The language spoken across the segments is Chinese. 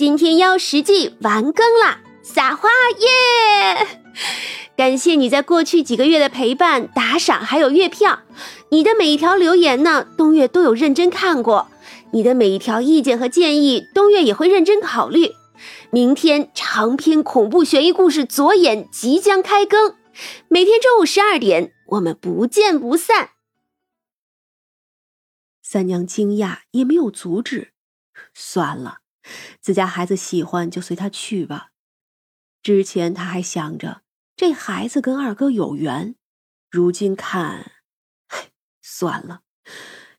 今天妖食记完更啦！撒花耶！感谢你在过去几个月的陪伴、打赏还有月票，你的每一条留言呢，东月都有认真看过。你的每一条意见和建议，东月也会认真考虑。明天长篇恐怖悬疑故事《左眼》即将开更，每天中午十二点，我们不见不散。三娘惊讶，也没有阻止。算了，自家孩子喜欢就随他去吧。之前他还想着这孩子跟二哥有缘，如今看，算了，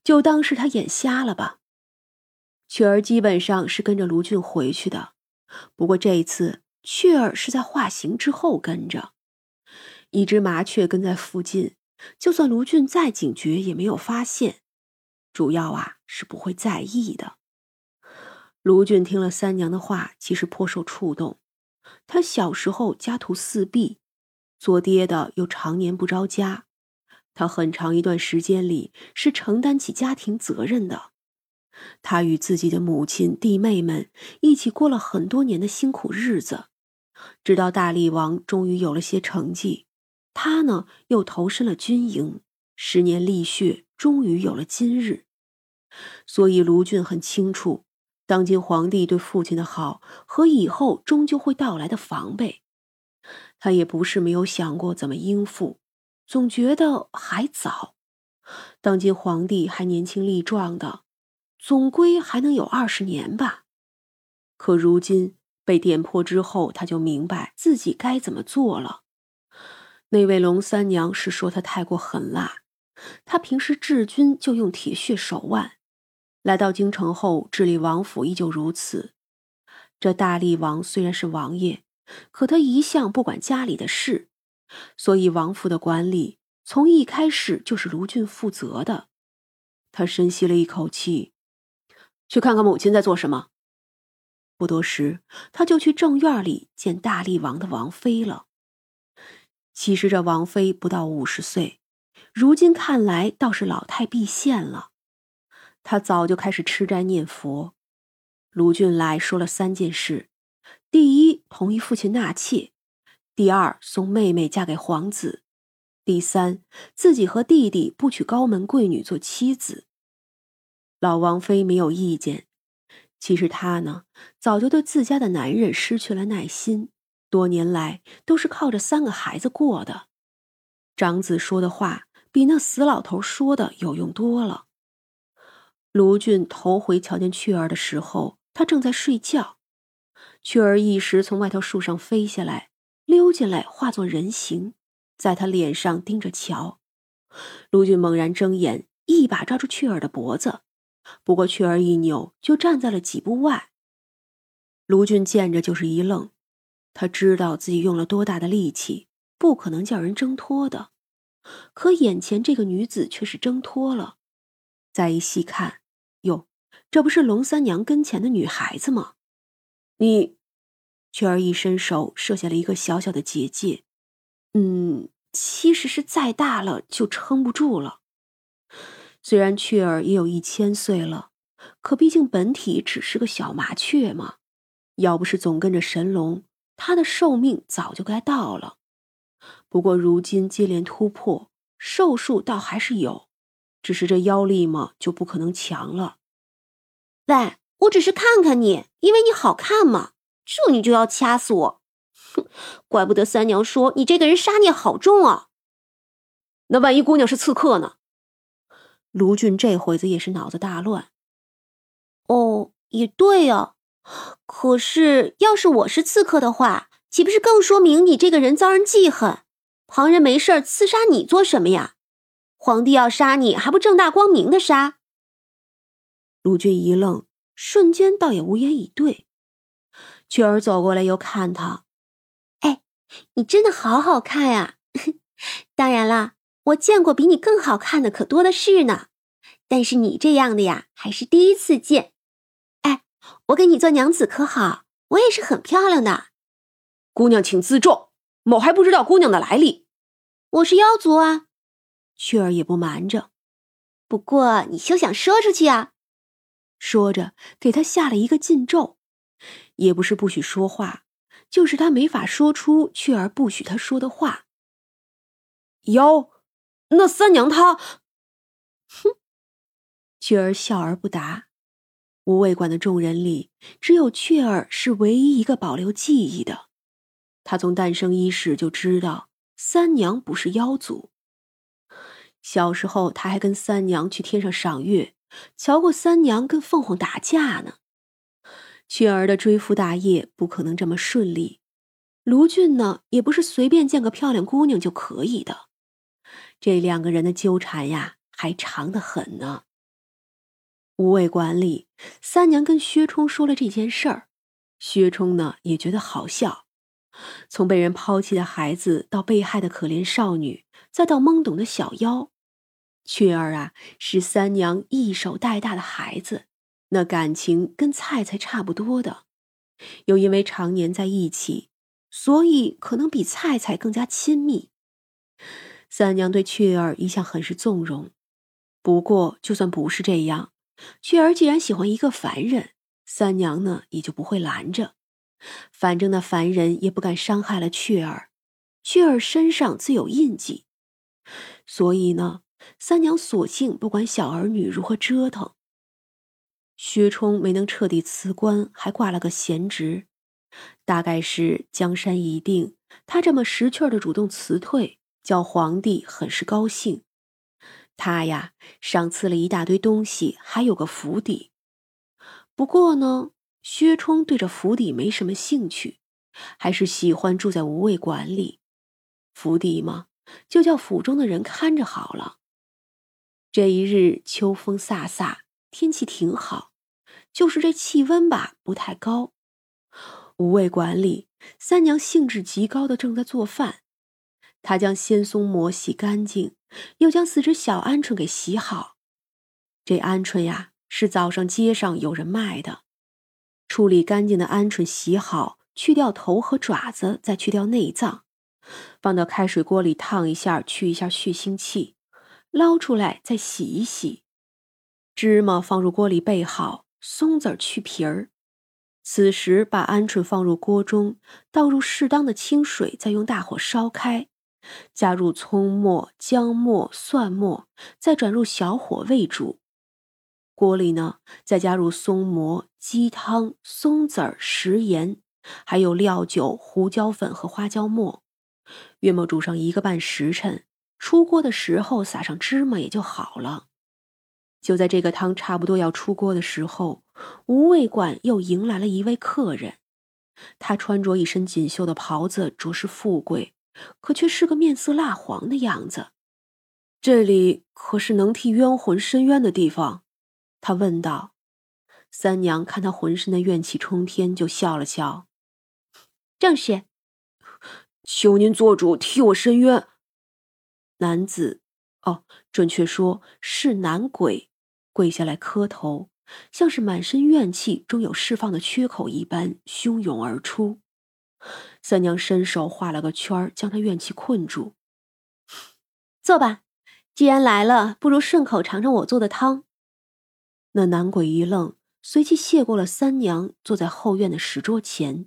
就当是他眼瞎了吧。雀儿基本上是跟着卢俊回去的，不过这一次雀儿是在化形之后跟着。一只麻雀跟在附近，就算卢俊再警觉也没有发现，主要啊是不会在意的。卢俊听了三娘的话，其实颇受触动。他小时候家徒四壁，做爹的又常年不着家，他很长一段时间里是承担起家庭责任的。他与自己的母亲、弟妹们一起过了很多年的辛苦日子，直到大力王终于有了些成绩，他呢又投身了军营，十年历血，终于有了今日。所以卢俊很清楚，当今皇帝对父亲的好和以后终究会到来的防备。他也不是没有想过怎么应付，总觉得还早。当今皇帝还年轻力壮的。总归还能有二十年吧，可如今被点破之后，他就明白自己该怎么做了。那位龙三娘是说他太过狠辣，他平时治军就用铁血手腕，来到京城后治理王府依旧如此。这大力王虽然是王爷，可他一向不管家里的事，所以王府的管理从一开始就是卢俊负责的。他深吸了一口气。去看看母亲在做什么。不多时，他就去正院里见大力王的王妃了。其实这王妃不到五十岁，如今看来倒是老态毕现了。他早就开始吃斋念佛。卢俊来说了三件事：第一，同意父亲纳妾；第二，送妹妹嫁给皇子；第三，自己和弟弟不娶高门贵女做妻子。老王妃没有意见。其实她呢，早就对自家的男人失去了耐心，多年来都是靠着三个孩子过的。长子说的话比那死老头说的有用多了。卢俊头回瞧见雀儿的时候，他正在睡觉。雀儿一时从外头树上飞下来，溜进来，化作人形，在他脸上盯着瞧。卢俊猛然睁眼，一把抓住雀儿的脖子。不过，雀儿一扭，就站在了几步外。卢俊见着就是一愣，他知道自己用了多大的力气，不可能叫人挣脱的。可眼前这个女子却是挣脱了。再一细看，哟，这不是龙三娘跟前的女孩子吗？你，雀儿一伸手，设下了一个小小的结界。嗯，其实是再大了就撑不住了。虽然雀儿也有一千岁了，可毕竟本体只是个小麻雀嘛。要不是总跟着神龙，它的寿命早就该到了。不过如今接连突破，寿数倒还是有，只是这妖力嘛，就不可能强了。喂，我只是看看你，因为你好看嘛，这你就要掐死我？哼，怪不得三娘说你这个人杀孽好重啊。那万一姑娘是刺客呢？卢俊这会子也是脑子大乱。哦，也对呀。可是要是我是刺客的话，岂不是更说明你这个人遭人记恨？旁人没事刺杀你做什么呀？皇帝要杀你，还不正大光明的杀？卢俊一愣，瞬间倒也无言以对。雀儿走过来又看他，哎，你真的好好看呀！当然啦。我见过比你更好看的可多的是呢，但是你这样的呀，还是第一次见。哎，我给你做娘子可好？我也是很漂亮的。姑娘请自重，某还不知道姑娘的来历。我是妖族啊。雀儿也不瞒着，不过你休想说出去啊。说着，给他下了一个禁咒，也不是不许说话，就是他没法说出雀儿不许他说的话。妖，那三娘她，哼！雀儿笑而不答。无畏馆的众人里，只有雀儿是唯一一个保留记忆的。他从诞生伊始就知道三娘不是妖族。小时候，他还跟三娘去天上赏月，瞧过三娘跟凤凰打架呢。雀儿的追夫大业不可能这么顺利。卢俊呢，也不是随便见个漂亮姑娘就可以的。这两个人的纠缠呀，还长得很呢。无畏馆里，三娘跟薛冲说了这件事儿，薛冲呢也觉得好笑。从被人抛弃的孩子，到被害的可怜少女，再到懵懂的小妖，雀儿啊是三娘一手带大的孩子，那感情跟菜菜差不多的。又因为常年在一起，所以可能比菜菜更加亲密。三娘对雀儿一向很是纵容，不过就算不是这样，雀儿既然喜欢一个凡人，三娘呢也就不会拦着。反正那凡人也不敢伤害了雀儿，雀儿身上自有印记，所以呢，三娘索性不管小儿女如何折腾。薛冲没能彻底辞官，还挂了个闲职，大概是江山已定，他这么识趣的主动辞退。叫皇帝很是高兴，他呀赏赐了一大堆东西，还有个府邸。不过呢，薛冲对这府邸没什么兴趣，还是喜欢住在无畏馆里。府邸嘛，就叫府中的人看着好了。这一日秋风飒飒，天气挺好，就是这气温吧不太高。五味馆里，三娘兴致极高的正在做饭。她将鲜松蘑洗干净，又将四只小鹌鹑给洗好。这鹌鹑呀，是早上街上有人卖的。处理干净的鹌鹑洗好，去掉头和爪子，再去掉内脏，放到开水锅里烫一下，去一下血腥气，捞出来再洗一洗。芝麻放入锅里备好，松子去皮儿。此时把鹌鹑放入锅中，倒入适当的清水，再用大火烧开。加入葱末、姜末、蒜末，再转入小火煨煮。锅里呢，再加入松蘑、鸡汤、松子儿、食盐，还有料酒、胡椒粉和花椒末。约莫煮上一个半时辰，出锅的时候撒上芝麻也就好了。就在这个汤差不多要出锅的时候，无味馆又迎来了一位客人。他穿着一身锦绣的袍子，着实富贵。可却是个面色蜡黄的样子。这里可是能替冤魂伸冤的地方？他问道。三娘看他浑身的怨气冲天，就笑了笑：“正是，求您做主替我伸冤。”男子，哦，准确说是男鬼，跪下来磕头，像是满身怨气终有释放的缺口一般，汹涌而出。三娘伸手画了个圈将他怨气困住。坐吧，既然来了，不如顺口尝尝我做的汤。那男鬼一愣，随即谢过了三娘，坐在后院的石桌前。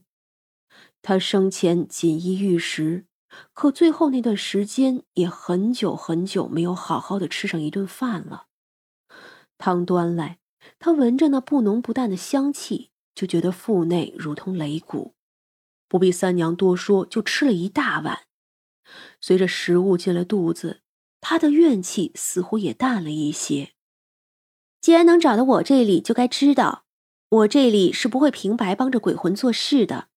他生前锦衣玉食，可最后那段时间也很久很久没有好好的吃上一顿饭了。汤端来，他闻着那不浓不淡的香气，就觉得腹内如同擂鼓。不必三娘多说，就吃了一大碗。随着食物进了肚子，他的怨气似乎也淡了一些。既然能找到我这里，就该知道我这里是不会平白帮着鬼魂做事的。